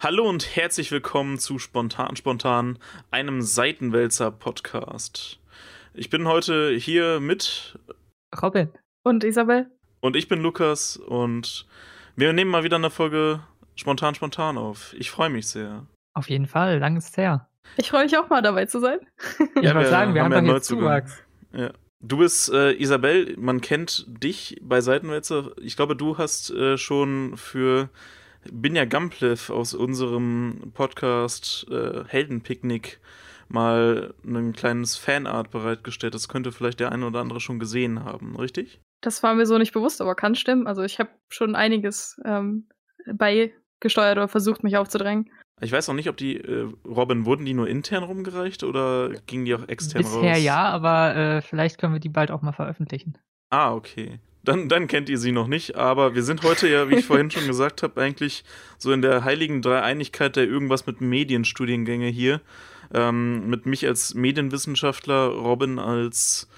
Hallo und herzlich willkommen zu Spontan Spontan, einem Seitenwälzer-Podcast. Ich bin heute hier mit Robin und Isabel und ich bin Lukas und wir nehmen mal wieder eine Folge Spontan Spontan auf. Ich freue mich sehr. Auf jeden Fall, lang ist es her. Ich freue mich auch mal dabei zu sein. Ich ja, wollte sagen, wir haben, haben ja jetzt Zuwachs. Ja. Du bist äh, Isabel, man kennt dich bei Seitenwälzer. Ich glaube, du hast äh, schon für Binja Gamplev aus unserem Podcast äh, Heldenpicknick mal ein kleines Fanart bereitgestellt. Das könnte vielleicht der eine oder andere schon gesehen haben, richtig? Das war mir so nicht bewusst, aber kann stimmen. Also ich habe schon einiges ähm, beigesteuert oder versucht, mich aufzudrängen. Ich weiß auch nicht, ob die, äh, Robin, wurden die nur intern rumgereicht oder gingen die auch extern Bisher raus? Bisher ja, aber äh, vielleicht können wir die bald auch mal veröffentlichen. Ah, okay dann, dann kennt ihr sie noch nicht. Aber wir sind heute ja, wie ich vorhin schon gesagt habe, eigentlich so in der heiligen Dreieinigkeit der irgendwas mit Medienstudiengänge hier. Ähm, mit mich als Medienwissenschaftler, Robin als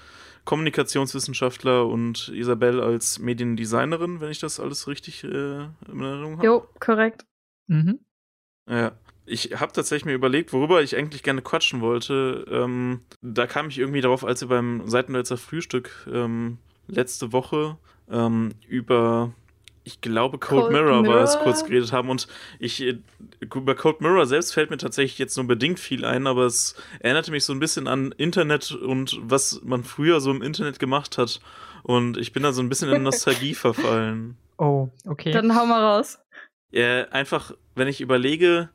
Kommunikationswissenschaftler und Isabel als Mediendesignerin, wenn ich das alles richtig äh, in Erinnerung habe. Jo, korrekt. Mhm. Ja. Ich habe tatsächlich mir überlegt, worüber ich eigentlich gerne quatschen wollte. Ähm, da kam ich irgendwie darauf, als wir beim Seitenwälzer Frühstück ähm, letzte Woche ähm, über, ich glaube, Cold, Cold Mirror, Mirror, war es, kurz geredet haben. Und ich, äh, über Cold Mirror selbst fällt mir tatsächlich jetzt nur bedingt viel ein, aber es erinnerte mich so ein bisschen an Internet und was man früher so im Internet gemacht hat. Und ich bin da so ein bisschen in Nostalgie verfallen. Oh, okay. Dann hau mal raus. Ja, einfach, wenn ich überlege,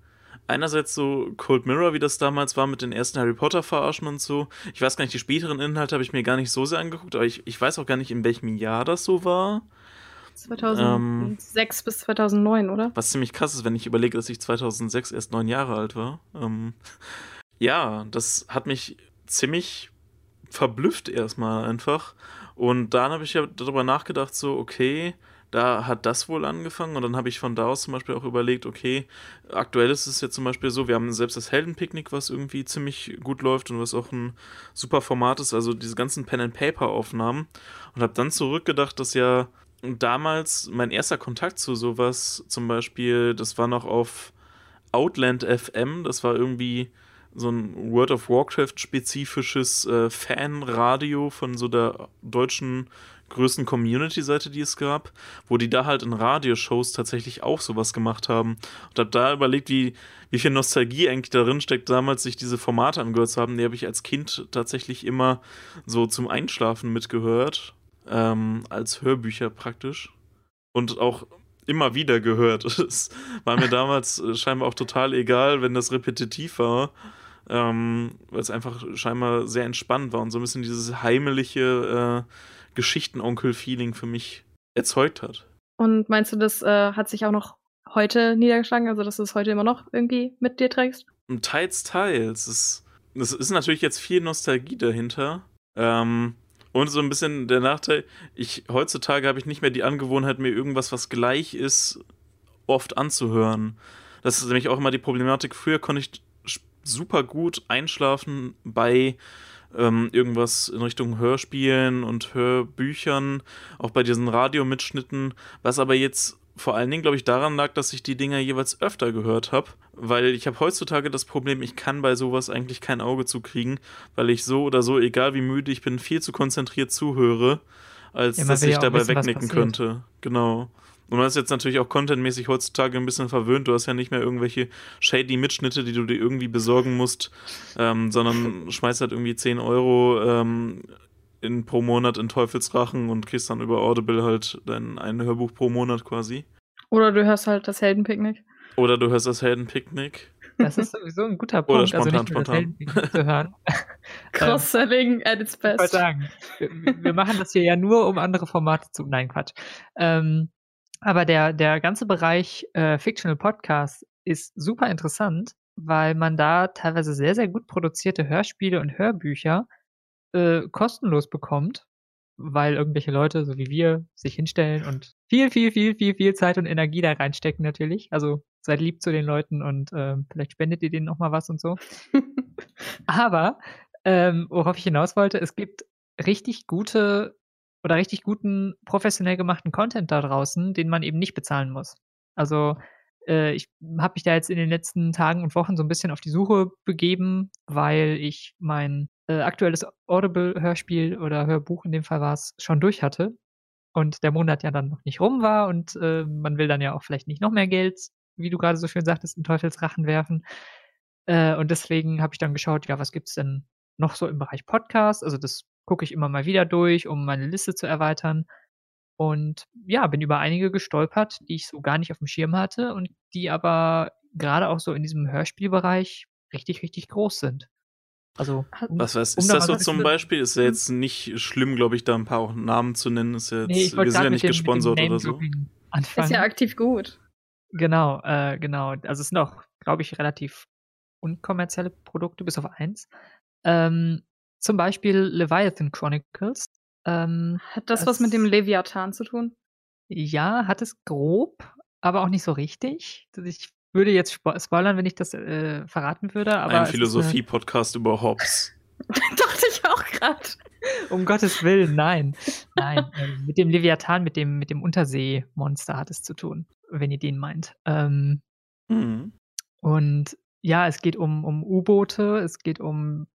einerseits so Cold Mirror, wie das damals war mit den ersten Harry Potter Verarschen und so. Ich weiß gar nicht, die späteren Inhalte habe ich mir gar nicht so sehr angeguckt, aber ich, ich weiß auch gar nicht, in welchem Jahr das so war. 2006 ähm, bis 2009, oder? Was ziemlich krass ist, wenn ich überlege, dass ich 2006 erst neun Jahre alt war. Ähm, ja, das hat mich ziemlich verblüfft erstmal einfach. Und dann habe ich ja darüber nachgedacht, so, okay, da hat das wohl angefangen und dann habe ich von da aus zum Beispiel auch überlegt, okay, aktuell ist es jetzt zum Beispiel so, wir haben selbst das Heldenpicknick, was irgendwie ziemlich gut läuft und was auch ein super Format ist, also diese ganzen Pen-and-Paper-Aufnahmen und habe dann zurückgedacht, dass ja damals mein erster Kontakt zu sowas zum Beispiel, das war noch auf Outland FM, das war irgendwie so ein World of Warcraft-spezifisches äh, Fanradio von so der deutschen größten Community-Seite, die es gab, wo die da halt in Radioshows tatsächlich auch sowas gemacht haben. Und habe da überlegt, wie, wie viel Nostalgie eigentlich darin steckt, damals sich diese Formate angehört zu haben. Die habe ich als Kind tatsächlich immer so zum Einschlafen mitgehört, ähm, als Hörbücher praktisch. Und auch immer wieder gehört. Es war mir damals äh, scheinbar auch total egal, wenn das repetitiv war. Ähm, weil es einfach scheinbar sehr entspannt war und so ein bisschen dieses heimelige äh, Geschichtenonkel-Feeling für mich erzeugt hat. Und meinst du, das äh, hat sich auch noch heute niedergeschlagen, also dass du es heute immer noch irgendwie mit dir trägst? Teils, teils. Es, es ist natürlich jetzt viel Nostalgie dahinter. Ähm, und so ein bisschen der Nachteil, ich heutzutage habe ich nicht mehr die Angewohnheit, mir irgendwas, was gleich ist, oft anzuhören. Das ist nämlich auch immer die Problematik. Früher konnte ich super gut einschlafen bei ähm, irgendwas in Richtung Hörspielen und Hörbüchern, auch bei diesen Radiomitschnitten, was aber jetzt vor allen Dingen, glaube ich, daran lag, dass ich die Dinger jeweils öfter gehört habe, weil ich habe heutzutage das Problem, ich kann bei sowas eigentlich kein Auge zukriegen, weil ich so oder so, egal wie müde ich bin, viel zu konzentriert zuhöre, als ja, dass ich dabei wissen, wegnicken könnte. Genau. Und man ist jetzt natürlich auch contentmäßig heutzutage ein bisschen verwöhnt. Du hast ja nicht mehr irgendwelche shady Mitschnitte, die du dir irgendwie besorgen musst, ähm, sondern schmeißt halt irgendwie 10 Euro ähm, in, pro Monat in Teufelsrachen und kriegst dann über Audible halt dein ein Hörbuch pro Monat quasi. Oder du hörst halt das Heldenpicknick. Oder du hörst das Heldenpicknick. Das ist sowieso ein guter Punkt, Oder spontan, also nicht spontan. zu hören. Cross-Selling at its best. Ich sagen, wir, wir, machen das hier ja nur, um andere Formate zu. Nein, Quatsch. Ähm, aber der, der ganze Bereich äh, Fictional Podcast ist super interessant, weil man da teilweise sehr, sehr gut produzierte Hörspiele und Hörbücher äh, kostenlos bekommt, weil irgendwelche Leute, so wie wir, sich hinstellen und viel, viel, viel, viel, viel Zeit und Energie da reinstecken natürlich. Also seid lieb zu den Leuten und äh, vielleicht spendet ihr denen noch mal was und so. Aber ähm, worauf ich hinaus wollte, es gibt richtig gute oder richtig guten, professionell gemachten Content da draußen, den man eben nicht bezahlen muss. Also äh, ich habe mich da jetzt in den letzten Tagen und Wochen so ein bisschen auf die Suche begeben, weil ich mein äh, aktuelles Audible-Hörspiel oder Hörbuch, in dem Fall war es, schon durch hatte. Und der Monat ja dann noch nicht rum war und äh, man will dann ja auch vielleicht nicht noch mehr Geld, wie du gerade so schön sagtest, in Teufelsrachen werfen. Äh, und deswegen habe ich dann geschaut, ja, was gibt's denn noch so im Bereich Podcast? Also das gucke ich immer mal wieder durch, um meine Liste zu erweitern. Und ja, bin über einige gestolpert, die ich so gar nicht auf dem Schirm hatte und die aber gerade auch so in diesem Hörspielbereich richtig, richtig groß sind. Also, um, was weiß, um ist das so zum Beispiel? Ist ja jetzt nicht schlimm, glaube ich, da ein paar auch Namen zu nennen. Ist ja jetzt, nee, wir sind ja nicht dem, gesponsert oder so. Anfangen. Ist ja aktiv gut. Genau, äh, genau. Also es sind auch, glaube ich, relativ unkommerzielle Produkte, bis auf eins. Ähm, zum Beispiel Leviathan Chronicles. Ähm, hat das, das was mit dem Leviathan zu tun? Ja, hat es grob, aber auch nicht so richtig. Ich würde jetzt spoilern, wenn ich das äh, verraten würde. Aber Ein Philosophie-Podcast über Hobbes. Dachte ich auch gerade. Um Gottes Willen, nein. Nein, äh, mit dem Leviathan, mit dem, mit dem Unterseemonster hat es zu tun, wenn ihr den meint. Ähm, mhm. Und ja, es geht um, um U-Boote, es geht um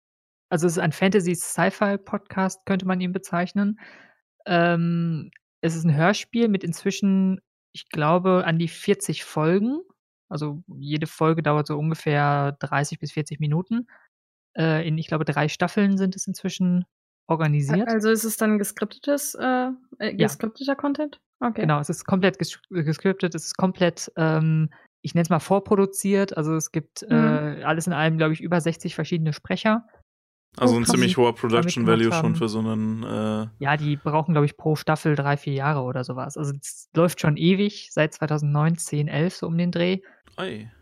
also es ist ein Fantasy-Sci-Fi-Podcast, könnte man ihn bezeichnen. Ähm, es ist ein Hörspiel mit inzwischen, ich glaube, an die 40 Folgen. Also jede Folge dauert so ungefähr 30 bis 40 Minuten. Äh, in, ich glaube, drei Staffeln sind es inzwischen organisiert. Also ist es dann geskriptetes, äh, äh geskripteter ja. Content? Okay. Genau, es ist komplett ges gescriptet, es ist komplett, ähm, ich nenne es mal vorproduziert. Also es gibt mhm. äh, alles in allem, glaube ich, über 60 verschiedene Sprecher. Also ein ziemlich hoher Production Value schon für so einen. Äh ja, die brauchen, glaube ich, pro Staffel drei, vier Jahre oder sowas. Also es läuft schon ewig, seit 2009, 10, 11 so um den Dreh.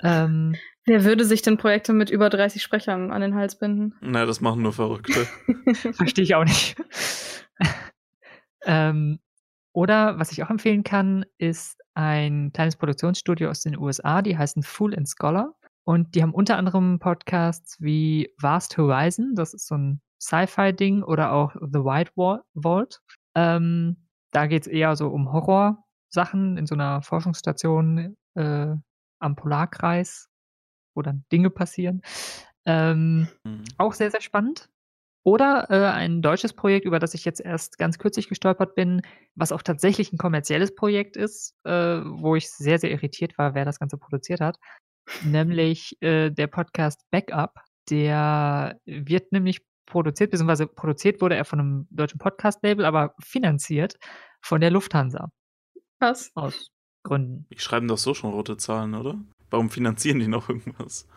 Ähm, Wer würde sich denn Projekte mit über 30 Sprechern an den Hals binden? Na, das machen nur Verrückte. Verstehe ich auch nicht. ähm, oder was ich auch empfehlen kann, ist ein kleines Produktionsstudio aus den USA, die heißen Fool and Scholar. Und die haben unter anderem Podcasts wie Vast Horizon, das ist so ein Sci-Fi-Ding, oder auch The White Vault. Ähm, da geht es eher so um Horrorsachen in so einer Forschungsstation äh, am Polarkreis, wo dann Dinge passieren. Ähm, mhm. Auch sehr, sehr spannend. Oder äh, ein deutsches Projekt, über das ich jetzt erst ganz kürzlich gestolpert bin, was auch tatsächlich ein kommerzielles Projekt ist, äh, wo ich sehr, sehr irritiert war, wer das Ganze produziert hat nämlich äh, der Podcast Backup. Der wird nämlich produziert, beziehungsweise produziert wurde er von einem deutschen Podcast-Label, aber finanziert von der Lufthansa. Was? Aus Gründen. Die schreiben doch so schon rote Zahlen, oder? Warum finanzieren die noch irgendwas?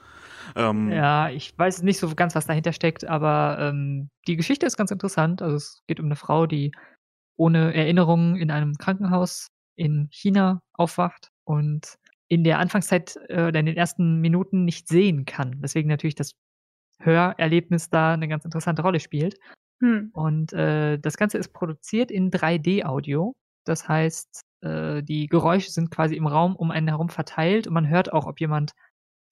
Ähm, ja, ich weiß nicht so ganz, was dahinter steckt, aber ähm, die Geschichte ist ganz interessant. Also es geht um eine Frau, die ohne Erinnerungen in einem Krankenhaus in China aufwacht und in der Anfangszeit äh, oder in den ersten Minuten nicht sehen kann. Deswegen natürlich das Hörerlebnis da eine ganz interessante Rolle spielt. Hm. Und äh, das Ganze ist produziert in 3D-Audio. Das heißt, äh, die Geräusche sind quasi im Raum um einen herum verteilt und man hört auch, ob jemand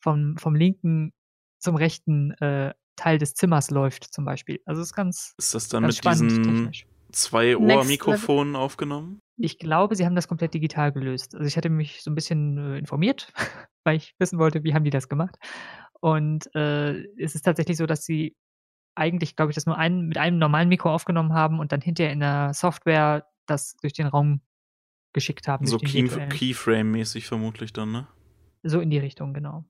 vom, vom linken zum rechten äh, Teil des Zimmers läuft, zum Beispiel. Also es ist ganz. Ist das dann mit diesen technisch. zwei Ohrmikrofonen aufgenommen? Ich glaube, sie haben das komplett digital gelöst. Also ich hatte mich so ein bisschen äh, informiert, weil ich wissen wollte, wie haben die das gemacht. Und äh, es ist tatsächlich so, dass sie eigentlich, glaube ich, das nur ein, mit einem normalen Mikro aufgenommen haben und dann hinterher in der Software das durch den Raum geschickt haben. So Key Keyframe-mäßig vermutlich dann, ne? So in die Richtung, genau.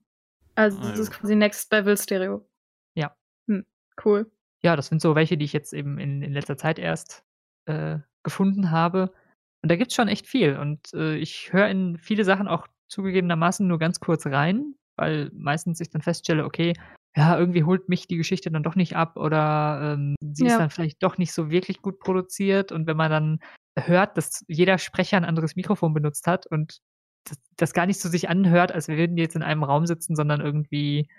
Also ah, das ist quasi Next Level Stereo. Ja. Hm, cool. Ja, das sind so welche, die ich jetzt eben in, in letzter Zeit erst äh, gefunden habe. Und da gibt's schon echt viel. Und äh, ich höre in viele Sachen auch zugegebenermaßen nur ganz kurz rein, weil meistens ich dann feststelle, okay, ja, irgendwie holt mich die Geschichte dann doch nicht ab oder ähm, sie ja. ist dann vielleicht doch nicht so wirklich gut produziert. Und wenn man dann hört, dass jeder Sprecher ein anderes Mikrofon benutzt hat und das, das gar nicht so sich anhört, als würden die jetzt in einem Raum sitzen, sondern irgendwie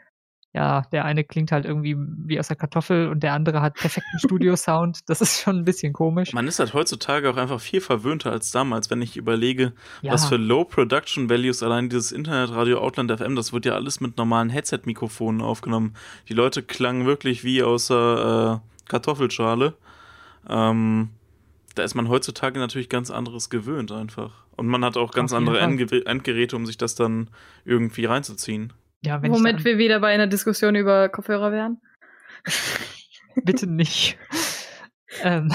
ja, der eine klingt halt irgendwie wie aus der Kartoffel und der andere hat perfekten Studio-Sound. Das ist schon ein bisschen komisch. Man ist halt heutzutage auch einfach viel verwöhnter als damals, wenn ich überlege, ja. was für Low Production Values allein dieses Internetradio Outland FM, das wird ja alles mit normalen Headset-Mikrofonen aufgenommen. Die Leute klangen wirklich wie aus der äh, Kartoffelschale. Ähm, da ist man heutzutage natürlich ganz anderes gewöhnt einfach. Und man hat auch ganz andere Endgeräte, um sich das dann irgendwie reinzuziehen. Ja, wenn Womit wir wieder bei einer Diskussion über Kopfhörer wären. bitte nicht. ähm,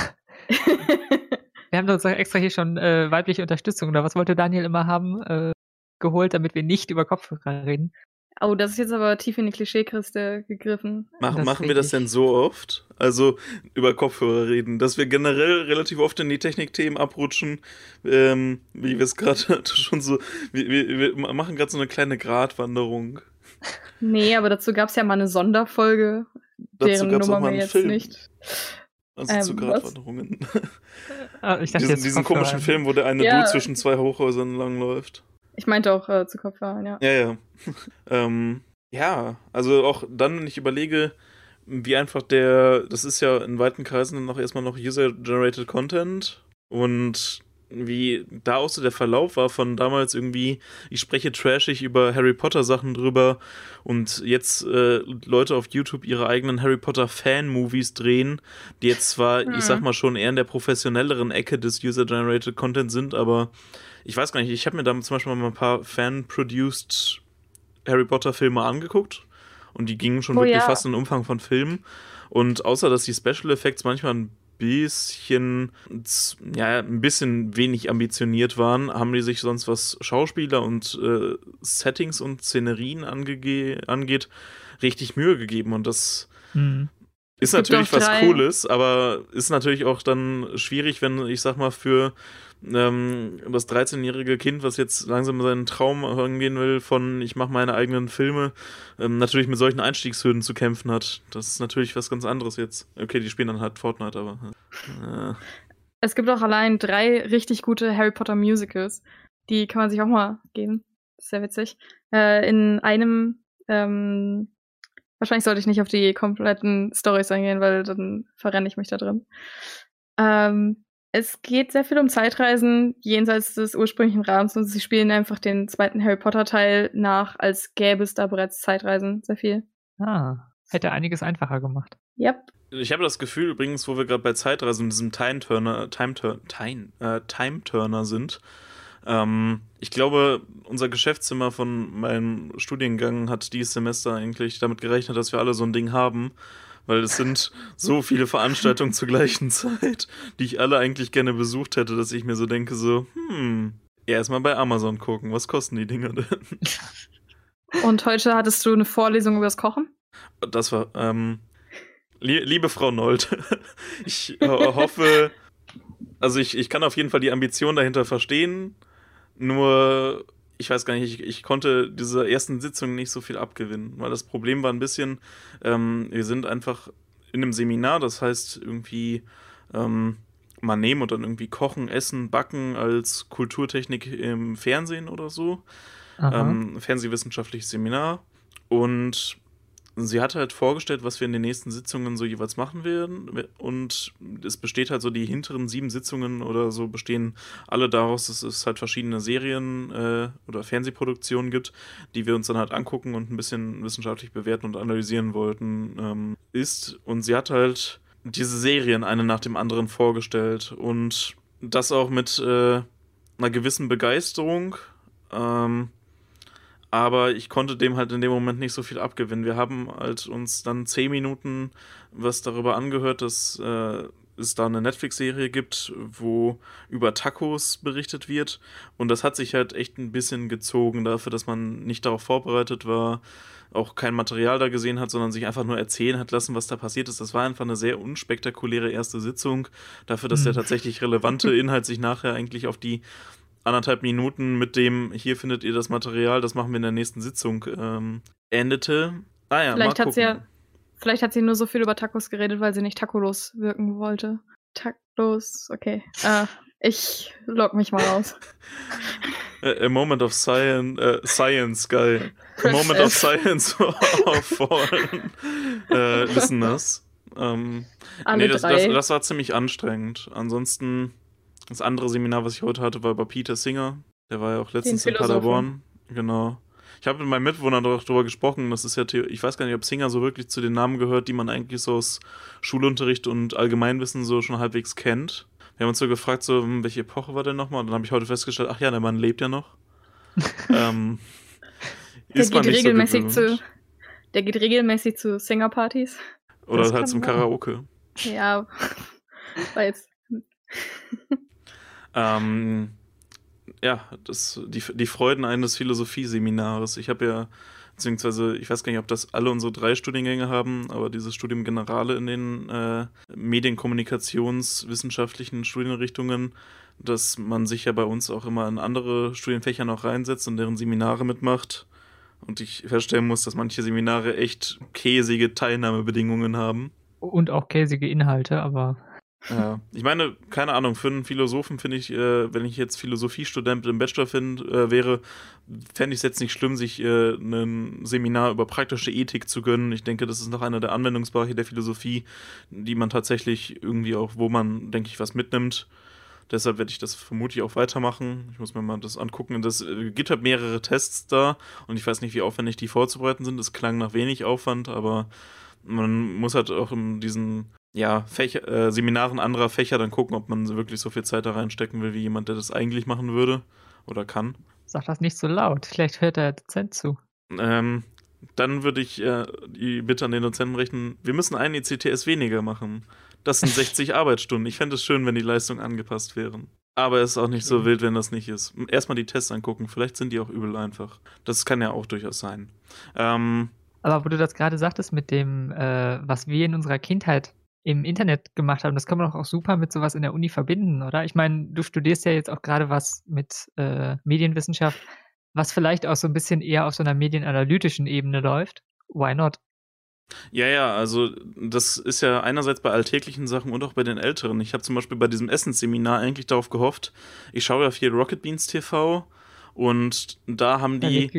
wir haben uns extra hier schon äh, weibliche Unterstützung oder was wollte Daniel immer haben, äh, geholt, damit wir nicht über Kopfhörer reden. oh, das ist jetzt aber tief in die Klischeekiste gegriffen. Mach, machen wir das denn so oft? Also über Kopfhörer reden, dass wir generell relativ oft in die Technikthemen abrutschen, ähm, wie wir es gerade schon so, wir, wir, wir machen gerade so eine kleine Gratwanderung. Nee, aber dazu gab es ja mal eine Sonderfolge, Dazu deren gab's auch Nummer mal wir einen jetzt Film. nicht. Also Ähm, zu? Gratwanderungen. Ah, ich dachte diesen diesen komischen Film, wo der eine Ja. Dude zwischen zwei Hochhäusern langläuft. Ich meinte auch äh, zu Kopfhörern, ja. Ja, ja. ähm, ja, also auch dann, wenn ich überlege, wie einfach der, das ist ja in weiten Kreisen noch erstmal noch User-Generated Content und wie da auch so der Verlauf war von damals irgendwie, ich spreche trashig über Harry Potter Sachen drüber und jetzt äh, Leute auf YouTube ihre eigenen Harry Potter Fan-Movies drehen, die jetzt zwar, Mhm. ich sag mal schon eher in der professionelleren Ecke des User-Generated Content sind, aber ich weiß gar nicht, ich habe mir da zum Beispiel mal ein paar Fan-produced Harry Potter Filme angeguckt und die gingen schon Oh wirklich ja. fast in den Umfang von Filmen und außer dass die Special Effects manchmal ein bisschen ja ein bisschen wenig ambitioniert waren, haben die sich sonst was Schauspieler und äh, Settings und Szenerien angege angeht richtig Mühe gegeben und das Hm. ist natürlich was Cooles, aber ist natürlich auch dann schwierig, wenn ich sag mal für ähm, das 13-jährige Kind, was jetzt langsam seinen Traum angehen will, von ich mache meine eigenen Filme, ähm, natürlich mit solchen Einstiegshürden zu kämpfen hat. Das ist natürlich was ganz anderes jetzt. Okay, die spielen dann halt Fortnite, aber. Äh, Es gibt auch allein drei richtig gute Harry Potter Musicals. Die kann man sich auch mal geben. Sehr witzig. Äh, in einem, ähm, wahrscheinlich sollte ich nicht auf die kompletten Stories eingehen, weil dann verrenne ich mich da drin. Ähm, es geht sehr viel um Zeitreisen jenseits des ursprünglichen Rahmens und sie spielen einfach den zweiten Harry Potter Teil nach, als gäbe es da bereits Zeitreisen. Sehr viel. Ah, hätte einiges einfacher gemacht. Yep. Ich habe das Gefühl übrigens, wo wir gerade bei Zeitreisen und diesem Time Turner, Time, Tur Time, äh, Time Turner sind. Ähm, ich glaube, unser Geschäftszimmer von meinem Studiengang hat dieses Semester eigentlich damit gerechnet, dass wir alle so ein Ding haben, weil es sind so viele Veranstaltungen zur gleichen Zeit, die ich alle eigentlich gerne besucht hätte, dass ich mir so denke, so, hm, erstmal bei Amazon gucken, was kosten die Dinger denn? Und heute hattest du eine Vorlesung übers Kochen? Das war, ähm, lie liebe Frau Nold, ich äh, hoffe, also ich, ich kann auf jeden Fall die Ambition dahinter verstehen, nur ich weiß gar nicht, ich, ich konnte dieser ersten Sitzung nicht so viel abgewinnen, weil das Problem war ein bisschen, ähm, wir sind einfach in einem Seminar, das heißt irgendwie ähm, mal nehmen und dann irgendwie kochen, essen, backen als Kulturtechnik im Fernsehen oder so. Ähm, fernsehwissenschaftliches Seminar. Und sie hat halt vorgestellt, was wir in den nächsten Sitzungen so jeweils machen werden. Und es besteht halt so die hinteren sieben Sitzungen oder so bestehen alle daraus, dass es halt verschiedene Serien äh, oder Fernsehproduktionen gibt, die wir uns dann halt angucken und ein bisschen wissenschaftlich bewerten und analysieren wollten, ähm, ist. Und sie hat halt diese Serien eine nach dem anderen vorgestellt. Und das auch mit äh, einer gewissen Begeisterung. Ähm, aber ich konnte dem halt in dem Moment nicht so viel abgewinnen. Wir haben halt uns dann zehn Minuten was darüber angehört, dass äh, es da eine Netflix-Serie gibt, wo über Tacos berichtet wird. Und das hat sich halt echt ein bisschen gezogen dafür, dass man nicht darauf vorbereitet war, auch kein Material da gesehen hat, sondern sich einfach nur erzählen hat lassen, was da passiert ist. Das war einfach eine sehr unspektakuläre erste Sitzung, dafür, dass der Hm. tatsächlich relevante Inhalt sich nachher eigentlich auf die anderthalb Minuten mit dem, hier findet ihr das Material, das machen wir in der nächsten Sitzung, ähm, endete. Ah ja, Vielleicht hat sie ja, vielleicht hat sie nur so viel über Tacos geredet, weil sie nicht tacolos wirken wollte. Tacos, okay. Äh, ich log mich mal aus. A, moment of science, äh, science, geil. A moment of science for äh, listeners. Ähm, Alle nee, das, das, das war ziemlich anstrengend. Ansonsten, das andere Seminar, was ich heute hatte, war bei Peter Singer. Der war ja auch letztens in. Paderborn. Genau. Ich habe mit meinem Mitwohner darüber gesprochen, das ist ja, ich weiß gar nicht, ob Singer so wirklich zu den Namen gehört, die man eigentlich so aus Schulunterricht und Allgemeinwissen so schon halbwegs kennt. Wir haben uns so gefragt, so, hm, welche Epoche war denn nochmal? Und dann habe ich heute festgestellt, ach ja, der Mann lebt ja noch. ähm, der geht regelmäßig so zu, der geht regelmäßig zu Singerpartys. Oder das halt zum. Karaoke. Ja, war jetzt. Ähm, ja, das, die, die Freuden eines Philosophieseminars. Ich habe ja, beziehungsweise, ich weiß gar nicht, ob das alle unsere drei Studiengänge haben, aber dieses Studium Generale in den äh, Medienkommunikationswissenschaftlichen Studienrichtungen, dass man sich ja bei uns auch immer in andere Studienfächer noch reinsetzt und deren Seminare mitmacht. Und ich feststellen muss, dass manche Seminare echt käsige Teilnahmebedingungen haben. Und auch käsige Inhalte, aber ja, ich meine, keine Ahnung, für einen Philosophen finde ich, äh, wenn ich jetzt Philosophiestudent im Bachelor find, äh, wäre, fände ich es jetzt nicht schlimm, sich äh, ein Seminar über praktische Ethik zu gönnen. Ich denke, das ist noch einer der Anwendungsbereiche der Philosophie, die man tatsächlich irgendwie auch, wo man, denke ich, was mitnimmt. Deshalb werde ich das vermutlich auch weitermachen. Ich muss mir mal das angucken. Das äh, gibt halt mehrere Tests da und ich weiß nicht, wie aufwendig die vorzubereiten sind. Es klang nach wenig Aufwand, aber man muss halt auch in diesen ja, Fächer, äh, Seminaren anderer Fächer dann gucken, ob man wirklich so viel Zeit da reinstecken will, wie jemand, der das eigentlich machen würde oder kann. Sag das nicht so laut, vielleicht hört der Dozent zu. Ähm, dann würde ich äh, die Bitte an den Dozenten richten, wir müssen einen ECTS weniger machen. Das sind 60 Arbeitsstunden. Ich fände es schön, wenn die Leistungen angepasst wären. Aber es ist auch nicht so wild, wenn das nicht ist. Erstmal die Tests angucken, vielleicht sind die auch übel einfach. Das kann ja auch durchaus sein. Ähm, aber wo du das gerade sagtest mit dem, äh, was wir in unserer Kindheit im Internet gemacht haben, das kann man doch auch super mit sowas in der Uni verbinden, oder? Ich meine, du studierst ja jetzt auch gerade was mit äh, Medienwissenschaft, was vielleicht auch so ein bisschen eher auf so einer medienanalytischen Ebene läuft. Why not? Ja, ja, also das ist ja einerseits bei alltäglichen Sachen und auch bei den älteren. Ich habe zum Beispiel bei diesem Essensseminar eigentlich darauf gehofft, ich schaue ja viel Rocket Beans TV und da haben die.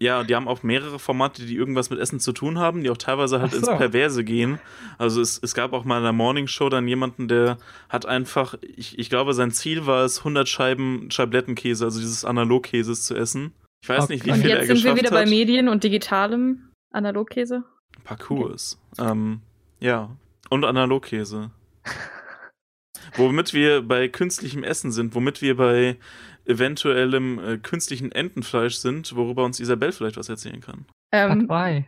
Ja, die haben auch mehrere Formate, die irgendwas mit Essen zu tun haben, die auch teilweise halt so. ins Perverse gehen. Also es, es gab auch mal in der Morning Show dann jemanden, der hat einfach, ich, ich glaube, sein Ziel war es, 100 Scheiben Scheiblettenkäse, also dieses Analogkäses zu essen. Ich weiß okay. nicht, wie viel er geschafft hat. Jetzt sind wir wieder hat. bei Medien und digitalem Analogkäse. Parcours. Okay. Ähm, ja, und Analogkäse. womit wir bei künstlichem Essen sind, womit wir bei eventuellem äh, künstlichen Entenfleisch sind, worüber uns Isabel vielleicht was erzählen kann. Ähm.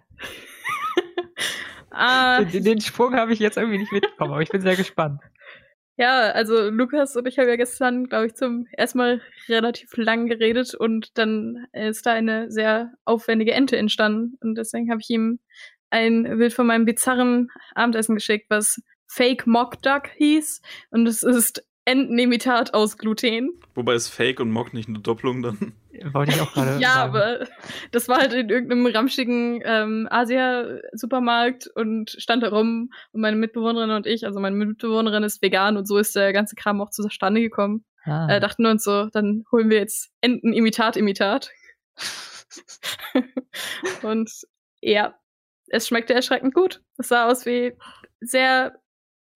ah. den, den Sprung habe ich jetzt irgendwie nicht mitbekommen, aber ich bin sehr gespannt. Ja, also Lukas und ich haben ja gestern, glaube ich, zum ersten Mal relativ lang geredet und dann ist da eine sehr aufwendige Ente entstanden. Und deswegen habe ich ihm ein Bild von meinem bizarren Abendessen geschickt, was Fake Mock Duck hieß. Und es ist Entenimitat aus Gluten. Wobei ist Fake und Mock nicht eine Doppelung dann? Wollte ich auch gerade Ja, sagen. aber das war halt in irgendeinem ramschigen ähm, Asia-Supermarkt und stand da rum und meine Mitbewohnerin und ich, also meine Mitbewohnerin ist vegan und so ist der ganze Kram auch zustande gekommen. Ah. Äh, dachten wir uns so, dann holen wir jetzt Entenimitat-Imitat. und ja, es schmeckte erschreckend gut. Es sah aus wie sehr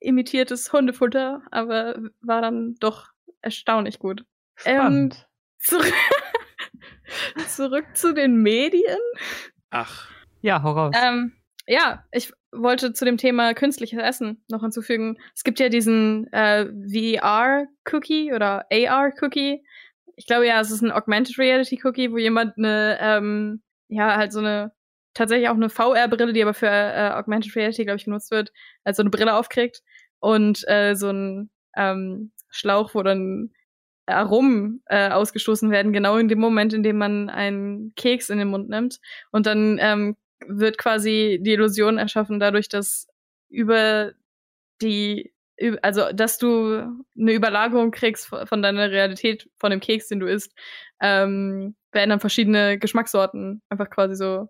imitiertes Hundefutter, aber war dann doch erstaunlich gut. Ähm, zurück, zurück zu den Medien. Ach. Ja, hau raus. Ähm, ja, ich wollte zu dem Thema künstliches Essen noch hinzufügen. Es gibt ja diesen äh, VR-Cookie oder AR-Cookie. Ich glaube ja, es ist ein Augmented Reality Cookie, wo jemand eine, ähm, ja, halt so eine tatsächlich auch eine VR-Brille, die aber für äh, Augmented Reality, glaube ich, genutzt wird, also eine Brille aufkriegt und äh, so ein ähm, Schlauch, wo dann Aromen äh, ausgestoßen werden, genau in dem Moment, in dem man einen Keks in den Mund nimmt. Und dann ähm, wird quasi die Illusion erschaffen, dadurch, dass über die, also dass du eine Überlagerung kriegst von deiner Realität, von dem Keks, den du isst, ähm, werden dann verschiedene Geschmackssorten einfach quasi so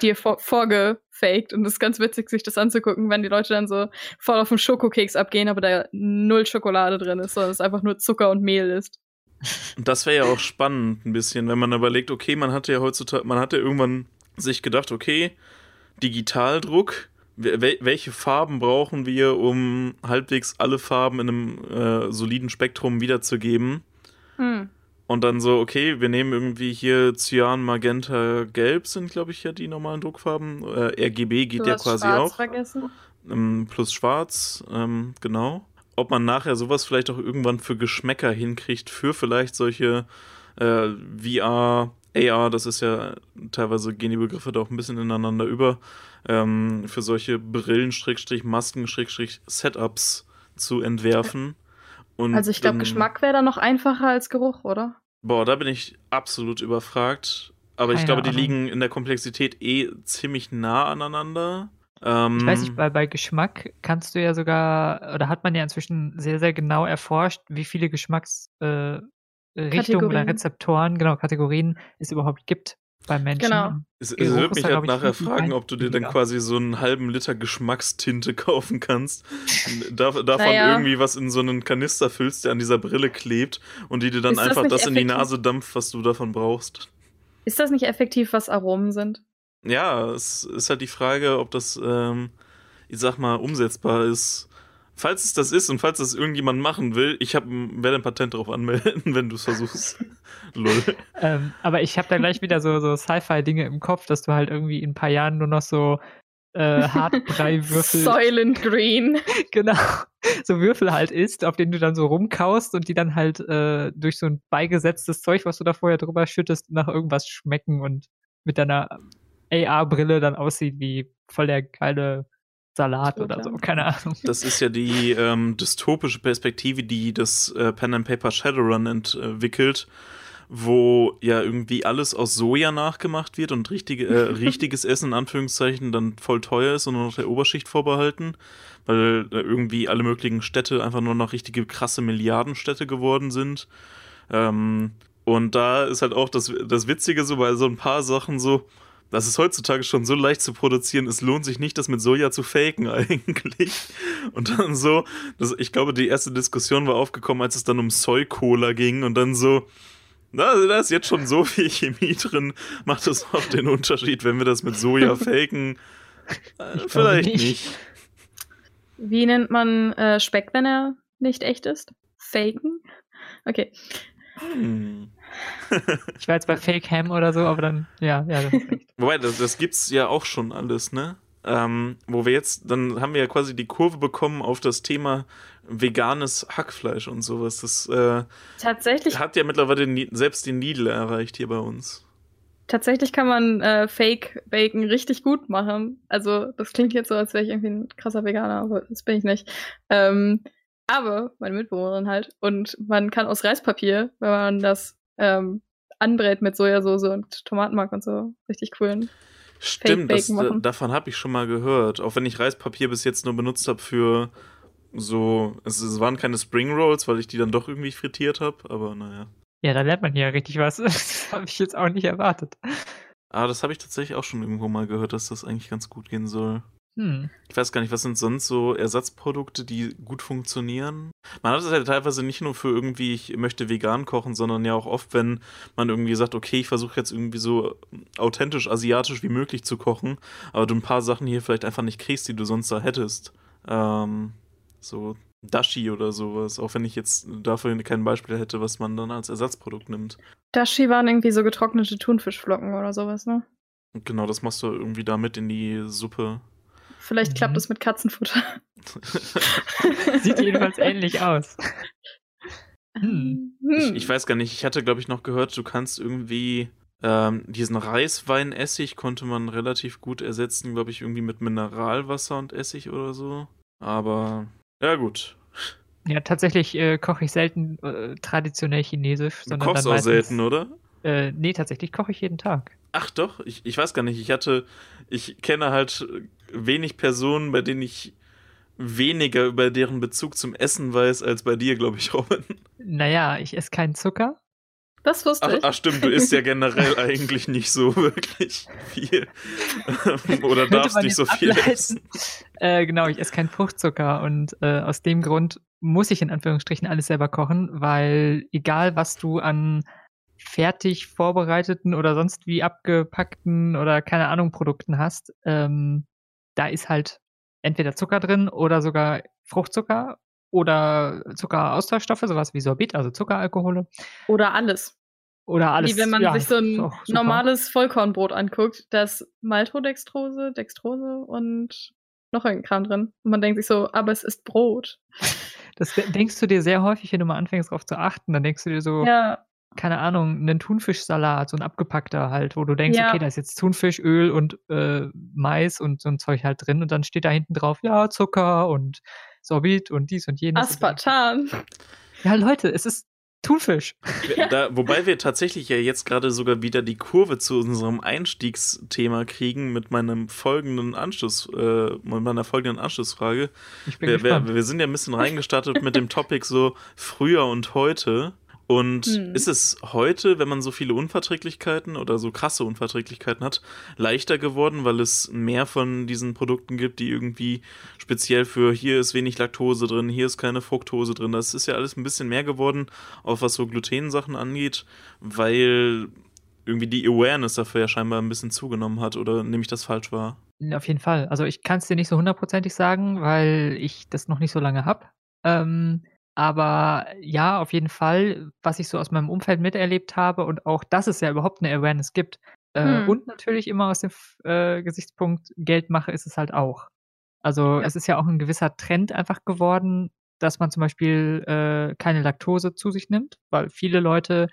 dir vor vorgefaked und es ist ganz witzig, sich das anzugucken, wenn die Leute dann so voll auf den Schokokeks abgehen, aber da null Schokolade drin ist, sondern es einfach nur Zucker und Mehl ist. Das wäre ja auch spannend ein bisschen, wenn man überlegt, okay, man hatte ja heutzutage, man hatte irgendwann sich gedacht, okay, Digitaldruck, welche Farben brauchen wir, um halbwegs alle Farben in einem äh, soliden Spektrum wiederzugeben? Hm. Und dann so, okay, wir nehmen irgendwie hier Cyan, Magenta, Gelb sind, glaube ich, ja die normalen Druckfarben. Äh, RGB geht du ja quasi Schwarz auch. Vergessen. Ähm, plus Schwarz, ähm, genau. ob man nachher sowas vielleicht auch irgendwann für Geschmäcker hinkriegt, für vielleicht solche äh, VR, AR, das ist ja teilweise gehen die Begriffe da auch ein bisschen ineinander über, ähm, für solche Brillen, Masken, Setups zu entwerfen. Und also ich glaube, Geschmack wäre da noch einfacher als Geruch, oder? Boah, da bin ich absolut überfragt. Aber ich Keine glaube, die Ahnung. liegen in der Komplexität eh ziemlich nah aneinander. Ähm, Ich weiß nicht, bei, bei Geschmack kannst du ja sogar, oder hat man ja inzwischen sehr, sehr genau erforscht, wie viele Geschmacksrichtungen äh, oder. Rezeptoren, genau, Kategorien es überhaupt gibt bei Menschen. Genau. Es, es ist mich halt nachher fragen, ob du dir dann quasi so einen halben Liter Geschmackstinte kaufen kannst. Dav davon Naja. irgendwie was in so einen Kanister füllst, der an dieser Brille klebt und die dir dann Ist das einfach nicht das in die? Nase dampft, was du davon brauchst. Ist das nicht effektiv, was Aromen sind? Ja, es ist halt die Frage, ob das, ähm, ich sag mal, umsetzbar ist. Falls es das ist und falls das irgendjemand machen will, ich hab, werde ein Patent darauf anmelden, wenn du es versuchst. Ähm, aber ich habe da gleich wieder so, so Sci-Fi-Dinge im Kopf, dass du halt irgendwie in ein paar Jahren nur noch so äh, Hartbrei-Würfel, Soylent Green. genau, so Würfel halt isst, auf denen du dann so rumkaust und die dann halt äh, durch so ein beigesetztes Zeug, was du da vorher drüber schüttest, nach irgendwas schmecken und mit deiner AR-Brille dann aussieht wie voll der geile Salat oder so, keine Ahnung. Das ist ja die ähm, dystopische Perspektive, die das äh, Pen and Paper Shadowrun entwickelt, wo ja irgendwie alles aus Soja nachgemacht wird und richtige, äh, richtiges Essen in Anführungszeichen dann voll teuer ist und nur noch der Oberschicht vorbehalten, weil äh, irgendwie alle möglichen Städte einfach nur noch richtige krasse Milliardenstädte geworden sind. Ähm, und da ist halt auch das, das Witzige so bei so ein paar Sachen so, das ist heutzutage schon so leicht zu produzieren, es lohnt sich nicht, das mit Soja zu faken eigentlich. Und dann so, das, ich glaube, die erste Diskussion war aufgekommen, als es dann um Soy-Cola ging und dann so, na, da ist jetzt schon so viel Chemie drin, macht das auch den Unterschied, wenn wir das mit Soja faken? Äh, vielleicht nicht. nicht. Wie nennt man äh, Speck, wenn er nicht echt ist? Faken? Okay. Hm. Ich war jetzt bei Fake Ham oder so, aber dann, ja, ja, hast recht. Wobei, das, das gibt's ja auch schon alles, ne? Ähm, wo wir jetzt, dann haben wir ja quasi die Kurve bekommen auf das Thema veganes Hackfleisch und sowas. Das äh, Tatsächlich, hat ja mittlerweile selbst den Lidl erreicht hier bei uns. tatsächlich kann man äh, Fake Bacon richtig gut machen. Also, das klingt jetzt so, als wäre ich irgendwie ein krasser Veganer, aber das bin ich nicht. Ähm, aber meine Mitbewohnerin halt. Und man kann aus Reispapier, wenn man das ähm, anbrät mit Sojasauce und Tomatenmark und so, richtig coolen. Stimmt, das, Bacon machen. davon habe ich schon mal gehört. Auch wenn ich Reispapier bis jetzt nur benutzt habe für so, es, es waren keine Spring Rolls, weil ich die dann doch irgendwie frittiert habe, aber naja. Ja, da lernt man ja richtig was. Das habe ich jetzt auch nicht erwartet. Aber das habe ich tatsächlich auch schon irgendwo mal gehört, dass das eigentlich ganz gut gehen soll. Hm. Ich weiß gar nicht, was sind sonst so Ersatzprodukte, die gut funktionieren? Man hat es ja teilweise nicht nur für irgendwie, ich möchte vegan kochen, sondern ja auch oft, wenn man irgendwie sagt, okay, ich versuche jetzt irgendwie so authentisch asiatisch wie möglich zu kochen, aber du ein paar Sachen hier vielleicht einfach nicht kriegst, die du sonst da hättest. Ähm, so Dashi oder sowas, auch wenn ich jetzt dafür kein Beispiel hätte, was man dann als Ersatzprodukt nimmt. Dashi waren irgendwie so getrocknete Thunfischflocken oder sowas, ne? Genau, das machst du irgendwie da mit in die Suppe. Vielleicht Mhm. klappt es mit Katzenfutter. Sieht jedenfalls ähnlich aus. Hm. Ich, ich weiß gar nicht, ich hatte, glaube ich, noch gehört, du kannst irgendwie ähm, diesen Reisweinessig konnte man relativ gut ersetzen, glaube ich, irgendwie mit Mineralwasser und Essig oder so. Aber ja, gut. Ja, tatsächlich äh, koche ich selten äh, traditionell chinesisch, Du sondern kochst dann auch selten, oder? Äh, nee, tatsächlich koche ich jeden Tag. Ach doch, ich, ich weiß gar nicht. Ich hatte, ich kenne halt wenig Personen, bei denen ich weniger über deren Bezug zum Essen weiß, als bei dir, glaube ich, Robin. Naja, ich esse keinen Zucker. Das wusste Ach, ich. ach stimmt, du isst ja generell eigentlich nicht so wirklich viel. Oder darfst nicht so viel ableiten. essen. Äh, genau, ich esse keinen Fruchtzucker und äh, aus dem Grund muss ich in Anführungsstrichen alles selber kochen, weil egal was du an fertig vorbereiteten oder sonst wie abgepackten oder keine Ahnung Produkten hast, ähm, da ist halt entweder Zucker drin oder sogar Fruchtzucker oder Zuckeraustauschstoffe, sowas wie Sorbit, also Zuckeralkohole Oder alles. oder alles. Wie wenn man ja, sich so ist ein normales Vollkornbrot anguckt, das Maltodextrose, Dextrose und noch irgendein Kram drin. Und man denkt sich so, aber es ist Brot. Das de- denkst du dir sehr häufig, wenn du mal anfängst darauf zu achten. Dann denkst du dir so, Ja, keine Ahnung, einen Thunfischsalat, so ein abgepackter halt, wo du denkst, Ja. okay, da ist jetzt Thunfisch, Öl und äh, Mais und so ein Zeug halt drin und dann steht da hinten drauf, ja, Zucker und Sorbit und dies und jenes. Aspartan. Ja, Leute, es ist Thunfisch. Da, wobei wir tatsächlich ja jetzt gerade sogar wieder die Kurve zu unserem Einstiegsthema kriegen mit meinem folgenden Anschluss, äh, mit meiner folgenden Anschlussfrage. Ich bin Wir, gespannt. wir, wir sind ja ein bisschen reingestartet mit dem Topic so früher und heute. Und Hm. ist es heute, wenn man so viele Unverträglichkeiten oder so krasse Unverträglichkeiten hat, leichter geworden, weil es mehr von diesen Produkten gibt, die irgendwie speziell für hier ist wenig Laktose drin, hier ist keine Fructose drin. Das ist ja alles ein bisschen mehr geworden, auch was so Glutensachen angeht, weil irgendwie die Awareness dafür ja scheinbar ein bisschen zugenommen hat oder nehme ich das falsch wahr? Auf jeden Fall. Also ich kann es dir nicht so hundertprozentig sagen, weil ich das noch nicht so lange habe. Ähm, aber ja, auf jeden Fall, was ich so aus meinem Umfeld miterlebt habe und auch, dass es ja überhaupt eine Awareness gibt. Äh, Hm. Und natürlich immer aus dem äh, Gesichtspunkt Geldmache ist es halt auch. Also Ja. es ist ja auch ein gewisser Trend einfach geworden, dass man zum Beispiel äh, keine Laktose zu sich nimmt, weil viele Leute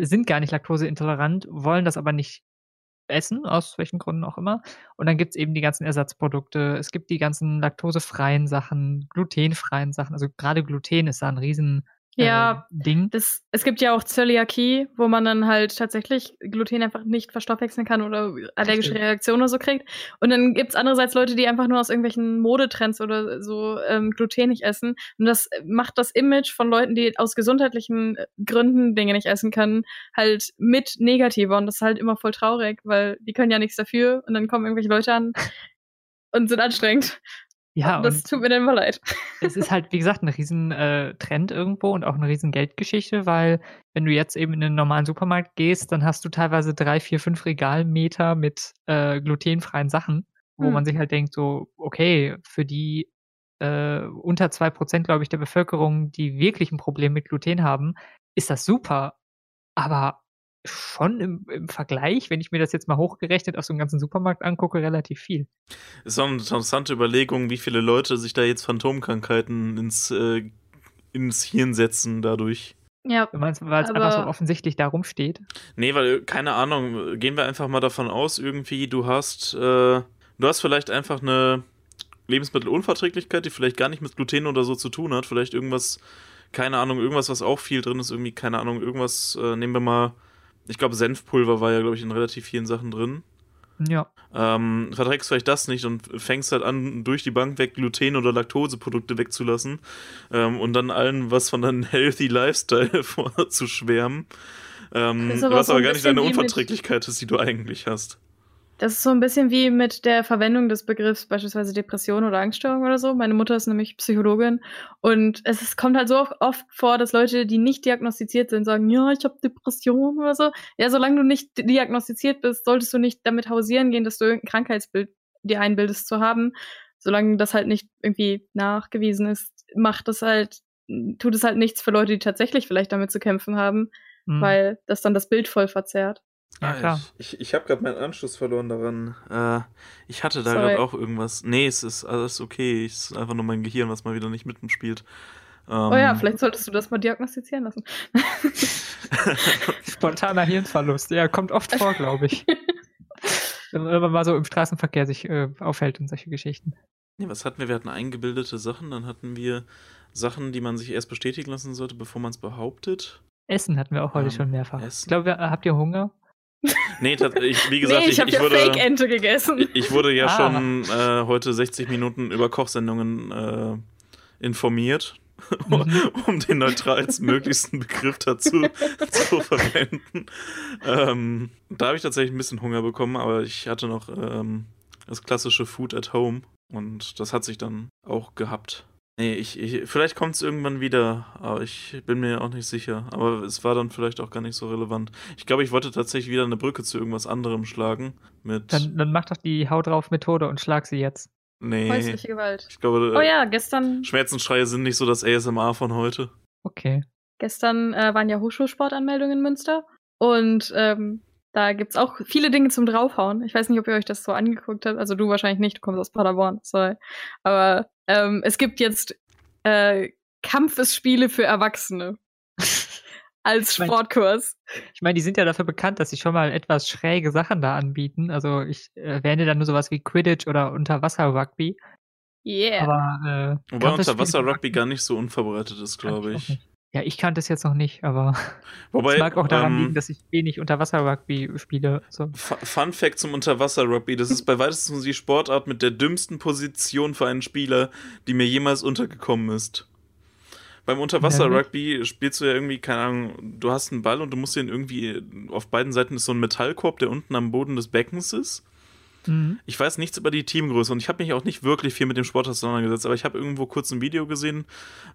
sind gar nicht laktoseintolerant, wollen das aber nicht essen, aus welchen Gründen auch immer. Und dann gibt's eben die ganzen Ersatzprodukte. Es gibt die ganzen laktosefreien Sachen, glutenfreien Sachen. Also gerade Gluten ist da ein riesen äh, Ja. Ding. Das, es gibt ja auch Zöliakie, wo man dann halt tatsächlich Gluten einfach nicht verstoffwechseln kann oder allergische Richtig. Reaktionen oder so kriegt. Und dann gibt's andererseits Leute, die einfach nur aus irgendwelchen Modetrends oder so ähm, Gluten nicht essen. Und das macht das Image von Leuten, die aus gesundheitlichen äh, Gründen Dinge nicht essen können, halt mit negativer. Und das ist halt immer voll traurig, weil die können ja nichts dafür. Und dann kommen irgendwelche Leute an und sind anstrengend. Ja, das tut mir dann immer leid. es ist halt, wie gesagt, ein riesen äh, Trend irgendwo und auch eine riesen Geldgeschichte, weil wenn du jetzt eben in einen normalen Supermarkt gehst, dann hast du teilweise drei, vier, fünf Regalmeter mit äh, glutenfreien Sachen, wo Hm. man sich halt denkt, so, okay, für die äh, unter zwei Prozent, glaube ich, der Bevölkerung, die wirklich ein Problem mit Gluten haben, ist das super. Aber schon im, im Vergleich, wenn ich mir das jetzt mal hochgerechnet auf so einem ganzen Supermarkt angucke, relativ viel. Ist auch eine interessante Überlegung, wie viele Leute sich da jetzt Phantomkrankheiten ins, äh, ins Hirn setzen dadurch. Ja, Du meinst, weil es einfach so Aber- offensichtlich da rumsteht? Nee, weil, keine Ahnung, gehen wir einfach mal davon aus, irgendwie, du hast, äh, du hast vielleicht einfach eine Lebensmittelunverträglichkeit, die vielleicht gar nicht mit Gluten oder so zu tun hat. Vielleicht irgendwas, keine Ahnung, irgendwas, was auch viel drin ist, irgendwie, keine Ahnung, irgendwas, äh, nehmen wir mal, ich glaube, Senfpulver war ja, glaube ich, in relativ vielen Sachen drin. Ja. ähm, verträgst vielleicht das nicht und fängst halt an, durch die Bank weg Gluten- oder Laktoseprodukte wegzulassen ähm, und dann allen was von deinem Healthy Lifestyle vorzuschwärmen. Ähm, aber was aber gar nicht deine Unverträglichkeit ist, die du eigentlich hast. Das ist so ein bisschen wie mit der Verwendung des Begriffs beispielsweise Depression oder Angststörung oder so. Meine Mutter ist nämlich Psychologin und es ist, kommt halt so oft- vor, dass Leute, die nicht diagnostiziert sind, sagen, ja, ich habe Depression oder so. Ja, solange du nicht diagnostiziert bist, solltest du nicht damit hausieren gehen, dass du irgendein Krankheitsbild dir einbildest zu haben. Solange das halt nicht irgendwie nachgewiesen ist, macht das halt, tut es halt nichts für Leute, die tatsächlich vielleicht damit zu kämpfen haben, Mhm. weil das dann das Bild voll verzerrt. Ja, klar. Ich, ich, ich habe gerade meinen Anschluss verloren daran. Äh, ich hatte da gerade auch irgendwas. Nee, es ist alles okay. Es ist einfach nur mein Gehirn, was mal wieder nicht mitspielt. Ähm, Oh ja, vielleicht solltest du das mal diagnostizieren lassen. Spontaner Hirnverlust. Ja, kommt oft vor, glaube ich. Wenn man wenn man mal so im Straßenverkehr sich äh, aufhält und solche Geschichten. Nee, was hatten wir? Wir hatten eingebildete Sachen, dann hatten wir Sachen, die man sich erst bestätigen lassen sollte, bevor man es behauptet. Essen hatten wir auch heute Ähm, schon mehrfach. Essen. Ich glaube, habt ihr Hunger? Nee, ich, wie gesagt, nee, ich, ich, habe ich, ja wurde, Fake-Ente gegessen. ich, ich wurde ja Ah. schon äh, heute 60 Minuten über Kochsendungen äh, informiert, Mhm. um den neutralstmöglichsten Begriff dazu zu verwenden. Ähm, da habe ich tatsächlich ein bisschen Hunger bekommen, aber ich hatte noch ähm, das klassische Food at Home und das hat sich dann auch gehabt. Nee, ich, ich, vielleicht kommt es irgendwann wieder, aber ich bin mir auch nicht sicher. Aber es war dann vielleicht auch gar nicht so relevant. Ich glaube, ich wollte tatsächlich wieder eine Brücke zu irgendwas anderem schlagen. Mit. Dann, dann mach doch die Hau drauf Methode und schlag sie jetzt. nee. Häusliche Gewalt. Ich glaube, Oh äh, ja, gestern, Schmerzensschreie sind nicht so das ASMR von heute. Okay. gestern äh, waren ja Hochschulsportanmeldungen in Münster. Und ähm, Da gibt's auch viele Dinge zum Draufhauen. Ich weiß nicht, ob ihr euch das so angeguckt habt. Also du wahrscheinlich nicht, du kommst aus Paderborn, sorry. Aber ähm, es gibt jetzt äh, Kampfesspiele für Erwachsene. Als Ich mein- Sportkurs. Ich meine, die sind ja dafür bekannt, dass sie schon mal etwas schräge Sachen da anbieten. Also ich erwähne dann nur sowas wie Quidditch oder Unterwasser-Rugby. Yeah. Aber äh, Wobei Unterwasser-Rugby gar nicht so unverbreitet ist, glaube ich. Ja, ich kannte es jetzt noch nicht, aber Wobei, es mag auch daran ähm, liegen, dass ich wenig Unterwasser-Rugby spiele. So. Fu- Fun Fact zum Unterwasser-Rugby: Das ist bei weitesten die Sportart mit der dümmsten Position für einen Spieler, die mir jemals untergekommen ist. Beim Unterwasser-Rugby spielst du ja irgendwie, keine Ahnung, du hast einen Ball und du musst den irgendwie, auf beiden Seiten ist so ein Metallkorb, der unten am Boden des Beckens ist. Mhm. Ich weiß nichts über die Teamgröße und ich habe mich auch nicht wirklich viel mit dem Sport auseinandergesetzt, aber ich habe irgendwo kurz ein Video gesehen,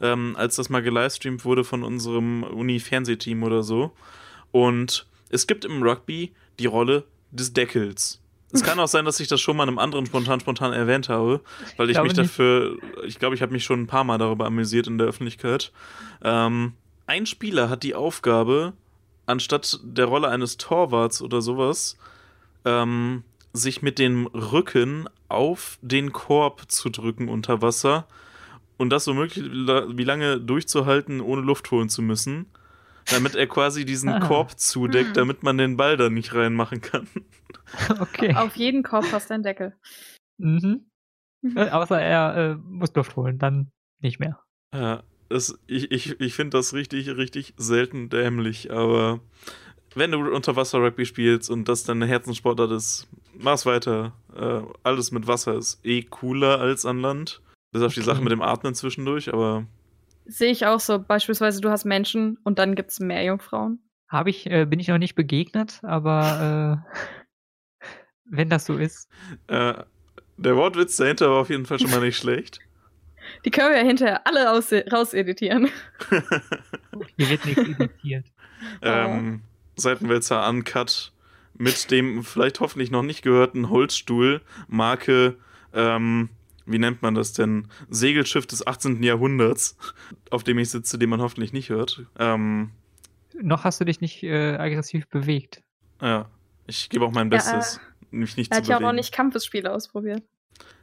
ähm, als das mal gelivestreamt wurde von unserem Uni-Fernsehteam oder so. Und es gibt im Rugby die Rolle des Deckels. Es kann auch sein, dass ich das schon mal in einem anderen spontan spontan erwähnt habe, weil ich glaube mich nicht. dafür, ich glaube, ich habe mich schon ein paar Mal darüber amüsiert in der Öffentlichkeit. Ähm, ein Spieler hat die Aufgabe, anstatt der Rolle eines Torwarts oder sowas, ähm, sich mit dem Rücken auf den Korb zu drücken unter Wasser und das so möglich wie lange durchzuhalten, ohne Luft holen zu müssen, damit er quasi diesen Ah. Korb zudeckt, Hm. damit man den Ball da nicht reinmachen kann. Okay. Auf jeden Korb hast du einen Deckel. Mhm. Äh, außer er äh, muss Luft holen, dann nicht mehr. Ja, das, ich ich, ich finde das richtig, richtig selten dämlich, aber wenn du Unterwasser-Rugby spielst und das deine Herzenssportart ist, mach's weiter. Äh, alles mit Wasser ist eh cooler als an Land. Bis auf die. Sache mit dem Atmen zwischendurch, aber Sehe ich auch so. Beispielsweise, du hast Menschen und dann gibt's Meerjungfrauen. Habe ich, äh, bin ich noch nicht begegnet, aber äh, wenn das so ist. äh, der Wortwitz dahinter war auf jeden Fall schon mal nicht schlecht. Die können wir ja hinterher alle raus rauseditieren. Hier wird nichts editiert. ähm, Seitenwälzer Uncut mit dem vielleicht hoffentlich noch nicht gehörten Holzstuhl, Marke, ähm, wie nennt man das denn? Segelschiff des 18. Jahrhunderts, auf dem ich sitze, den man hoffentlich nicht hört. Ähm, Noch hast du dich nicht äh, aggressiv bewegt. ja, ich gebe auch mein Ja, Bestes, mich nicht Er zu hat ja auch bewegen. noch nicht Kampfesspiele ausprobiert.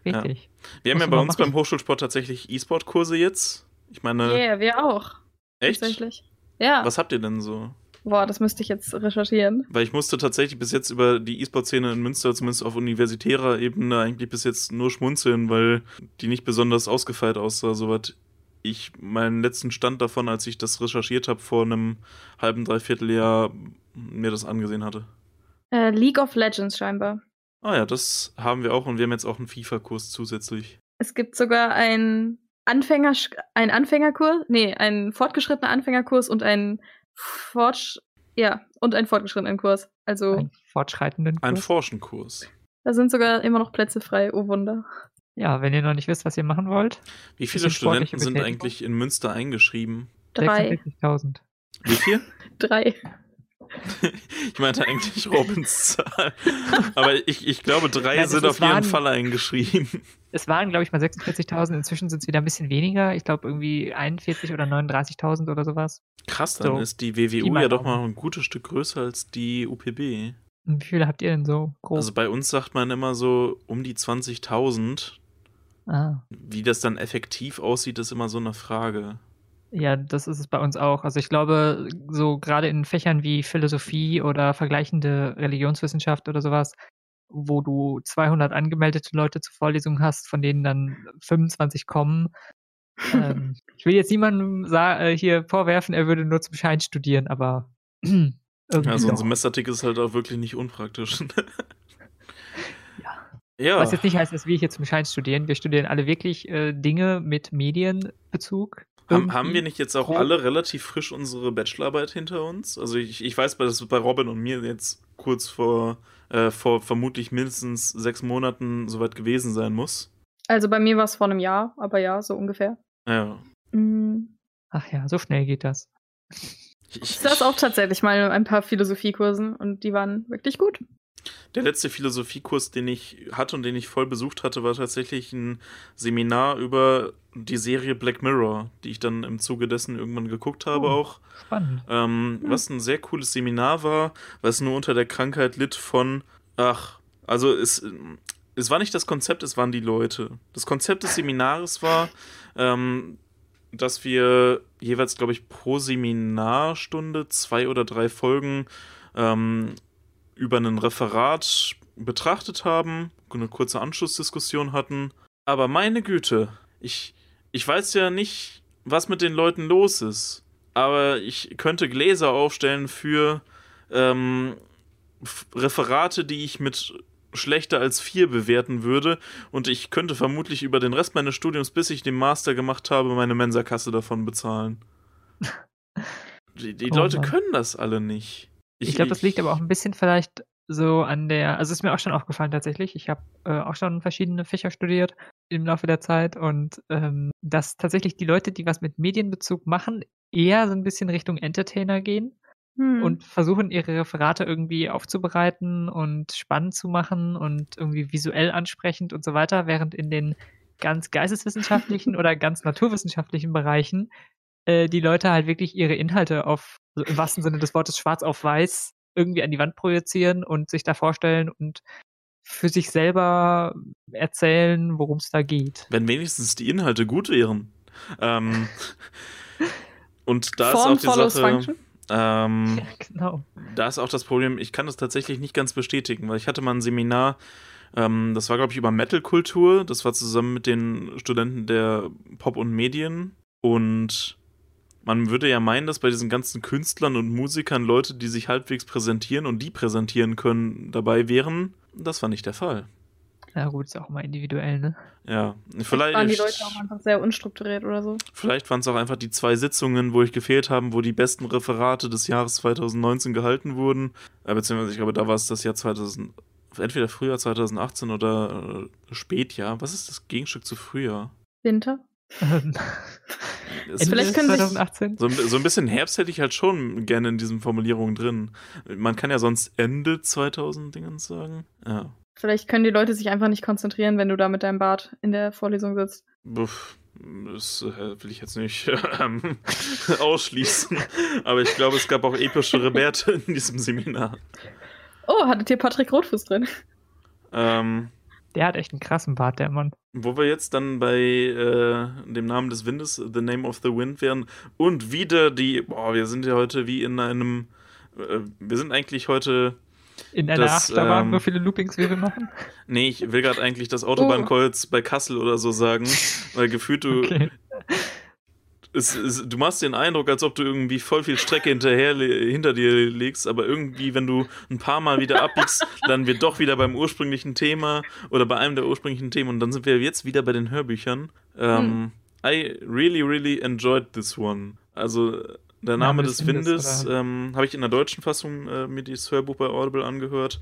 Richtig. Wir haben ja bei uns machen. beim Hochschulsport tatsächlich E-Sport-Kurse jetzt. Ich meine, Yeah, wir auch. echt? Tatsächlich. Ja. Was habt ihr denn so? Boah, das müsste ich jetzt recherchieren. Weil ich musste tatsächlich bis jetzt über die E-Sport-Szene in Münster, zumindest auf universitärer Ebene, eigentlich bis jetzt nur schmunzeln, weil die nicht besonders ausgefeilt aussah, soweit ich meinen letzten Stand davon, als ich das recherchiert habe, vor einem halben, dreiviertel Jahr mir das angesehen hatte. Äh, League of Legends scheinbar. Ah ja, das haben wir auch und wir haben jetzt auch einen FIFA-Kurs zusätzlich. Es gibt sogar einen Anfänger, ein Anfängerkurs, nee, einen fortgeschrittenen Anfängerkurs und einen Fortsch ja, und einen fortgeschrittenen Kurs. Also, Einen fortschreitenden Ein Kurs. Forschenkurs. da sind sogar immer noch Plätze frei. Oh Wunder. Ja, wenn ihr noch nicht wisst, was ihr machen wollt. Wie viele Studenten sind eigentlich in Münster eingeschrieben? Drei. 46.000. Wie viel? Drei. Ich meinte eigentlich Robins Zahl. Aber ich, ich glaube, drei Ja, sind auf jeden waren- Fall eingeschrieben. Es waren, glaube ich, mal 46.000. Inzwischen sind es wieder ein bisschen weniger. Ich glaube, irgendwie 41 oder 39.000 oder sowas. Krass, dann So. ist die WWU ja doch mal ein gutes Stück größer als die UPB. Und Wie viele habt ihr denn so grob? Also bei uns sagt man immer so um die 20.000. ah. Wie das dann effektiv aussieht, ist immer so eine Frage. Ja, das ist es bei uns auch. Also ich glaube, so gerade in Fächern wie Philosophie oder vergleichende Religionswissenschaft oder sowas, wo du 200 angemeldete Leute zur Vorlesung hast, von denen dann 25 kommen. ähm, ich will jetzt niemandem äh, hier vorwerfen, er würde nur zum Schein studieren, aber irgendwie Ja, so ein doch. Semesterticket ist halt auch wirklich nicht unpraktisch. Ja. ja. Was jetzt nicht heißt, dass wir hier zum Schein studieren. Wir studieren alle wirklich äh, Dinge mit Medienbezug. Haben, haben wir nicht jetzt auch alle relativ frisch unsere Bachelorarbeit hinter uns? Also ich, ich weiß, dass es bei Robin und mir jetzt kurz vor, äh, vor vermutlich mindestens sechs Monaten soweit gewesen sein muss. Also bei mir war es vor einem Jahr, aber ja, so ungefähr. Ja. Mhm. Ach ja, so schnell geht das. Ich, Ich saß auch tatsächlich mal in ein paar Philosophiekursen und die waren wirklich gut. Der letzte Philosophiekurs, den ich hatte und den ich voll besucht hatte, war tatsächlich ein Seminar über die Serie Black Mirror, die ich dann im Zuge dessen irgendwann geguckt habe Oh, auch. Spannend. Ähm, Was ein sehr cooles Seminar war, was nur unter der Krankheit litt von, ach, also es, es war nicht das Konzept, es waren die Leute. Das Konzept des Seminares war, ähm, dass wir jeweils, glaube ich, pro Seminarstunde zwei oder drei Folgen ähm, über ein Referat betrachtet haben, eine kurze Anschlussdiskussion hatten. Aber meine Güte, ich, ich weiß ja nicht, was mit den Leuten los ist. Aber ich könnte Gläser aufstellen für ähm, Referate, die ich mit schlechter als vier bewerten würde. Und ich könnte vermutlich über den Rest meines Studiums, bis ich den Master gemacht habe, meine Mensa-Kasse davon bezahlen. Die, die Oh Leute können das alle nicht. Ich, glaube, das liegt aber auch ein bisschen vielleicht so an der, also ist mir auch schon aufgefallen tatsächlich. Ich habe äh, auch schon verschiedene Fächer studiert im Laufe der Zeit und ähm, dass tatsächlich die Leute, die was mit Medienbezug machen, eher so ein bisschen Richtung Entertainer gehen Hm. und versuchen ihre Referate irgendwie aufzubereiten und spannend zu machen und irgendwie visuell ansprechend und so weiter, während in den ganz geisteswissenschaftlichen oder ganz naturwissenschaftlichen Bereichen äh, die Leute halt wirklich ihre Inhalte auf, so im wahrsten Sinne des Wortes schwarz auf weiß irgendwie an die Wand projizieren und sich da vorstellen und für sich selber erzählen, worum es da geht. Wenn wenigstens die Inhalte gut wären. Ähm, und da Form ist auch die Sache. function. Ähm, Ja, genau. da ist auch das Problem, ich kann das tatsächlich nicht ganz bestätigen, weil ich hatte mal ein Seminar, ähm, das war, glaube ich, über Metal-Kultur. Das war zusammen mit den Studenten der Pop und Medien. Und man würde ja meinen, dass bei diesen ganzen Künstlern und Musikern Leute, die sich halbwegs präsentieren und die präsentieren können, dabei wären. Das war nicht der Fall. Ja gut, ist auch immer individuell, ne? Ja, Vielleicht vielleicht, waren die Leute auch einfach sehr unstrukturiert oder so. vielleicht waren es auch einfach die zwei Sitzungen, wo ich gefehlt habe, wo die besten Referate des Jahres 2019 gehalten wurden. Beziehungsweise, ich glaube, da war es das Jahr 2000, entweder Frühjahr 2018 oder äh, Spätjahr. Was ist das Gegenstück zu Frühjahr? Winter? Ähm, Vielleicht können sich- 2018? so, ein- so ein bisschen Herbst hätte ich halt schon gerne in diesen Formulierungen drin. Man kann ja sonst Ende 2000 Dingens sagen. Ja. Vielleicht können die Leute sich einfach nicht konzentrieren, wenn du da mit deinem Bart in der Vorlesung sitzt. Buff, das äh, will ich jetzt nicht ähm, ausschließen. Aber ich glaube, es gab auch epischere Werte in diesem Seminar. Oh, hattet ihr Patrick Rotfuß drin? Ähm, Der hat echt einen krassen Bart, der Mann. wo wir jetzt dann bei äh, dem Namen des Windes, The Name of the Wind wären und wieder die, boah, wir sind ja heute wie in einem, äh, wir sind eigentlich heute, In einer Das, Achterbahn ähm, so viele Loopings, wie wir machen. nee, ich will gerade eigentlich das Autobahnkreuz bei Kassel oder so sagen, weil gefühlt du, Okay. Es, es, du machst den Eindruck, als ob du irgendwie voll viel Strecke hinterher hinter dir legst, aber irgendwie, wenn du ein paar Mal wieder abbiegst, landen wir doch wieder beim ursprünglichen Thema oder bei einem der ursprünglichen Themen und dann sind wir jetzt wieder bei den Hörbüchern. Ähm, I really, really enjoyed this one. Also der Name, des Windes, oder? ähm, habe ich in der deutschen Fassung äh, mir dieses Hörbuch bei Audible angehört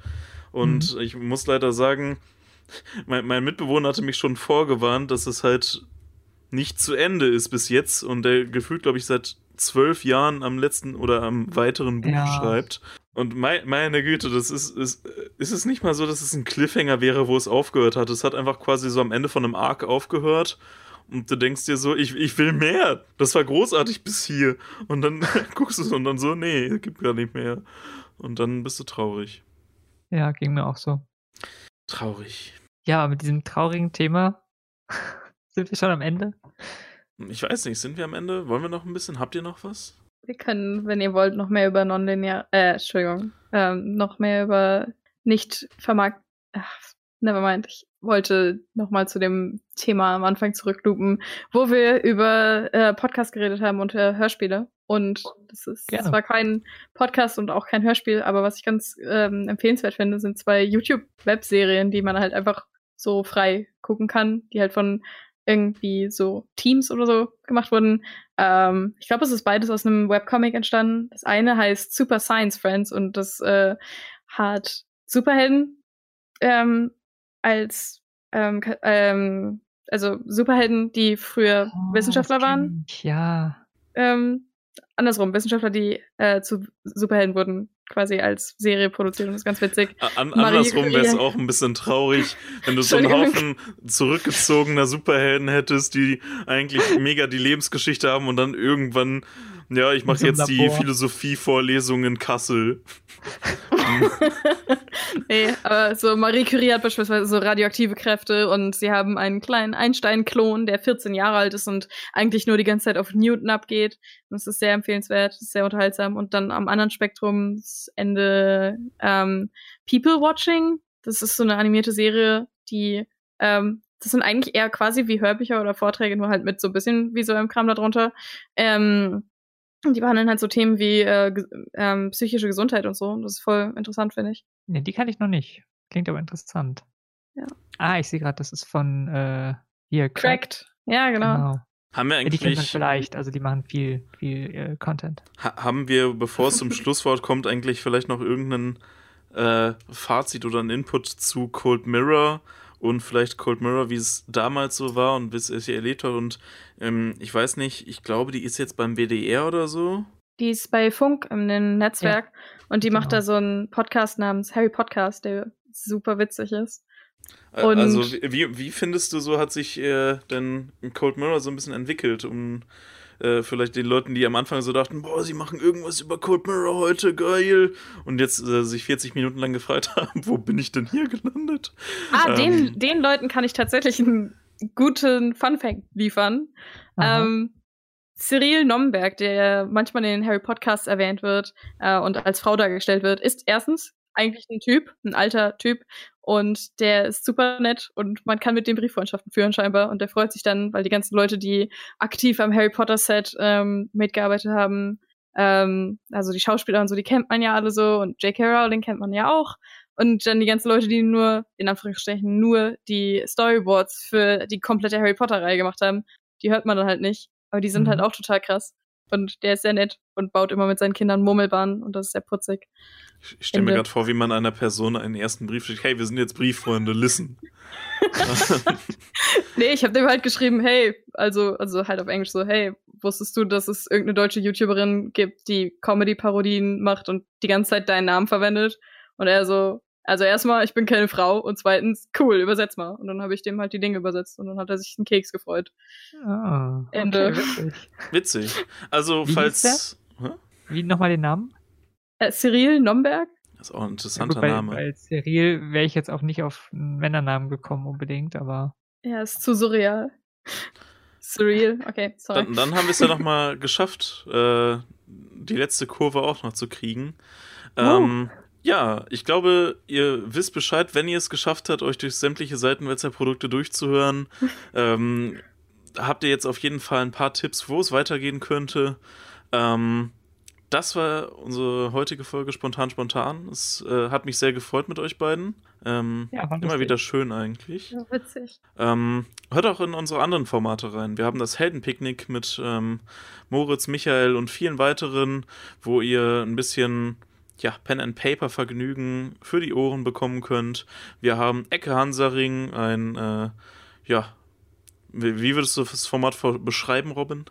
und ich muss leider sagen, mein, mein Mitbewohner hatte mich schon vorgewarnt, dass es halt nicht zu Ende ist bis jetzt und der gefühlt, glaube ich, seit zwölf Jahren am letzten oder am weiteren Buch Ja. schreibt. Und mei meine Güte, das ist, ist, ist es nicht mal so, dass es ein Cliffhanger wäre, wo es aufgehört hat. Es hat einfach quasi so am Ende von einem Arc aufgehört und du denkst dir so, ich, ich will mehr. Das war großartig bis hier. Und dann guckst du es und dann so, nee, gibt gar nicht mehr. Und dann bist du traurig. Ja, ging mir auch so. Traurig. Ja, mit diesem traurigen Thema sind wir schon am Ende. Ich weiß nicht, sind wir am Ende? Wollen wir noch ein bisschen? Habt ihr noch was? Wir können, wenn ihr wollt, noch mehr über nonlinear, äh, Entschuldigung, ähm, noch mehr über nicht vermarkt, ach, nevermind, ich wollte nochmal zu dem Thema am Anfang zurücklupen, wo wir über äh, Podcast geredet haben und äh, Hörspiele. Und das ist Gerne. zwar kein Podcast und auch kein Hörspiel, aber was ich ganz ähm, empfehlenswert finde, sind zwei YouTube-Webserien, die man halt einfach so frei gucken kann, die halt von irgendwie so Teams oder so gemacht wurden. Ähm, ich glaube, es ist beides aus einem Webcomic entstanden. Das eine heißt Super Science Friends und das äh, hat Superhelden ähm, als ähm, ähm, also Superhelden, die früher Oh, Wissenschaftler waren. ich, Ja. Ähm, andersrum, Wissenschaftler, die äh, zu Superhelden wurden, quasi als Serie produziert und das ist ganz witzig. An, andersrum wäre es auch ein bisschen traurig, wenn du so einen Haufen zurückgezogener Superhelden hättest, die eigentlich mega die Lebensgeschichte haben und dann irgendwann, ja, ich mache jetzt die Philosophie-Vorlesung in Kassel. nee, aber so Marie Curie hat beispielsweise so radioaktive Kräfte und sie haben einen kleinen Einstein-Klon, der 14 Jahre alt ist und eigentlich nur die ganze Zeit auf Newton abgeht. Das ist sehr empfehlenswert, sehr unterhaltsam. Und dann am anderen Spektrum das Ende ähm, People Watching. Das ist so eine animierte Serie, die ähm, das sind eigentlich eher quasi wie Hörbücher oder Vorträge, nur halt mit so ein bisschen visuellem Kram darunter. Ähm, die behandeln halt so Themen wie äh, ähm, psychische Gesundheit und so. Das ist voll interessant, finde ich. Nee, die kann ich noch nicht. Klingt aber interessant. Ja. Ah, ich sehe gerade, das ist von äh, hier, Cracked. Cracked. Ja, genau. genau. Haben wir eigentlich. Ja, die kennt man vielleicht, also die machen viel, viel äh, Content. Ha haben wir, bevor es zum Schlusswort kommt, eigentlich vielleicht noch irgendeinen äh, Fazit oder einen Input zu Cold Mirror und vielleicht Cold Mirror, wie es damals so war und wie es hier erlebt hat. Und ähm, ich weiß nicht, ich glaube, die ist jetzt beim WDR oder so. Die ist bei Funk im Netzwerk ja, und die genau. macht da so einen Podcast namens Harry Podcast, der super witzig ist. Und also wie, wie findest du so, hat sich äh, denn Cold Mirror so ein bisschen entwickelt, um äh, vielleicht den Leuten, die am Anfang so dachten, boah, sie machen irgendwas über Cold Mirror heute, geil, und jetzt äh, sich 40 Minuten lang gefragt haben, wo bin ich denn hier gelandet? Ah, ähm, den, den Leuten kann ich tatsächlich einen guten Funfact liefern. Ähm, Cyril Nomberg, der manchmal in den Harry Podcasts erwähnt wird äh, und als Frau dargestellt wird, ist erstens eigentlich ein Typ, ein alter Typ und der ist super nett und man kann mit dem Brieffreundschaften führen scheinbar. Und der freut sich dann, weil die ganzen Leute, die aktiv am Harry Potter Set ähm, mitgearbeitet haben, ähm, also die Schauspieler und so, die kennt man ja alle so und J.K. Rowling kennt man ja auch. Und dann die ganzen Leute, die nur, in Anführungsstrichen, nur die Storyboards für die komplette Harry Potter-Reihe gemacht haben, die hört man dann halt nicht. Aber die sind halt mhm. halt auch total krass. Und der ist sehr nett und baut immer mit seinen Kindern Murmelbahnen und das ist sehr putzig. Ich stelle mir gerade vor, wie man einer Person einen ersten Brief schickt. Hey, wir sind jetzt Brieffreunde, listen. nee, ich habe dem halt geschrieben, hey, also, also halt auf Englisch so, hey, wusstest du, dass es irgendeine deutsche YouTuberin gibt, die Comedy-Parodien macht und die ganze Zeit deinen Namen verwendet? Und er so, also erstmal, ich bin keine Frau und zweitens, cool, übersetz mal. Und dann habe ich dem halt die Dinge übersetzt und dann hat er sich einen Keks gefreut. Ah, Ende. Okay, witzig. witzig. Also, Wie falls. Wie nochmal den Namen? Äh, Cyril Nomberg? Das ist auch ein interessanter ja, gut, bei, Name. Bei Cyril wäre ich jetzt auch nicht auf einen Männernamen gekommen unbedingt, aber. Ja, ist zu surreal. Surreal, okay, sorry. Dann, dann haben wir es ja nochmal geschafft, äh, die letzte Kurve auch noch zu kriegen. Ähm, ja, ich glaube, ihr wisst Bescheid, wenn ihr es geschafft habt, euch durch sämtliche Seitenwälzer-Produkte durchzuhören. ähm, habt ihr jetzt auf jeden Fall ein paar Tipps, wo es weitergehen könnte. Ähm, das war unsere heutige Folge Spontan Spontan. Es äh, hat mich sehr gefreut mit euch beiden. Ähm, ja, immer wieder schön eigentlich. Ja, witzig. Ähm, hört auch in unsere anderen Formate rein. Wir haben das Heldenpicknick mit ähm, Moritz, Michael und vielen weiteren, wo ihr ein bisschen ja, Pen and Paper Vergnügen für die Ohren bekommen könnt. Wir haben Ecke Hansaring, ein äh, ja, wie würdest du das Format beschreiben, Robin?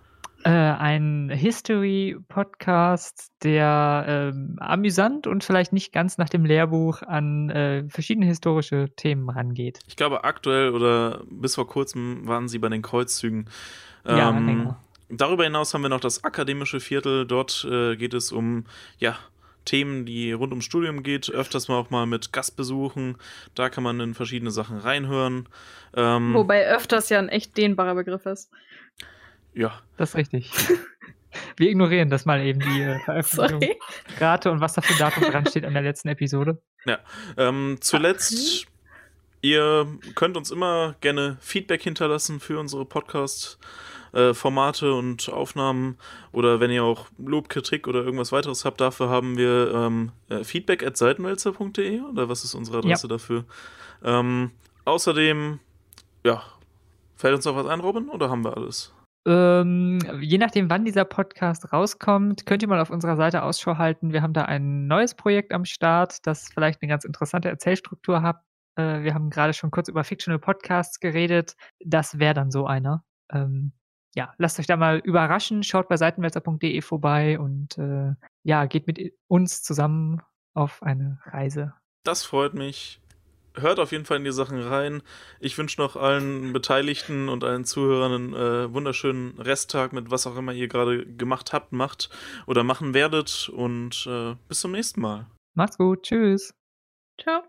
Äh, ein History-Podcast, der ähm, amüsant und vielleicht nicht ganz nach dem Lehrbuch an äh, verschiedene historische Themen rangeht. Ich glaube, aktuell oder bis vor kurzem waren sie bei den Kreuzzügen. Ähm, ja, genau. Darüber hinaus haben wir noch das akademische Viertel. Dort äh, geht es um ja, Themen, die rund ums Studium geht, öfters mal auch mal mit Gastbesuchen. Da kann man in verschiedene Sachen reinhören. Ähm, Wobei öfters ja ein echt dehnbarer Begriff ist. Ja. Das ist richtig. Wir ignorieren das mal eben, die äh, Veröffentlichung. Rate und was da für ein Datum dran steht an der letzten Episode. Ja. Ähm, zuletzt, okay. ihr könnt uns immer gerne Feedback hinterlassen für unsere Podcast- Formate und Aufnahmen oder wenn ihr auch Lob, Kritik oder irgendwas weiteres habt, dafür haben wir ähm, äh, feedback at seitenwälzer.de oder was ist unsere Adresse ja. dafür? Ähm, außerdem, ja, fällt uns noch was ein, Robin, oder haben wir alles? Ähm, je nachdem, wann dieser Podcast rauskommt, könnt ihr mal auf unserer Seite Ausschau halten. Wir haben da ein neues Projekt am Start, das vielleicht eine ganz interessante Erzählstruktur hat. Äh, wir haben gerade schon kurz über Fictional Podcasts geredet. Das wäre dann so einer. Ähm, ja, lasst euch da mal überraschen, schaut bei seitenwälzer.de vorbei und äh, ja, geht mit uns zusammen auf eine Reise. Das freut mich. Hört auf jeden Fall in die Sachen rein. Ich wünsche noch allen Beteiligten und allen Zuhörern einen äh, wunderschönen Resttag mit was auch immer ihr gerade gemacht habt, macht oder machen werdet. Und äh, bis zum nächsten Mal. Macht's gut. Tschüss. Ciao.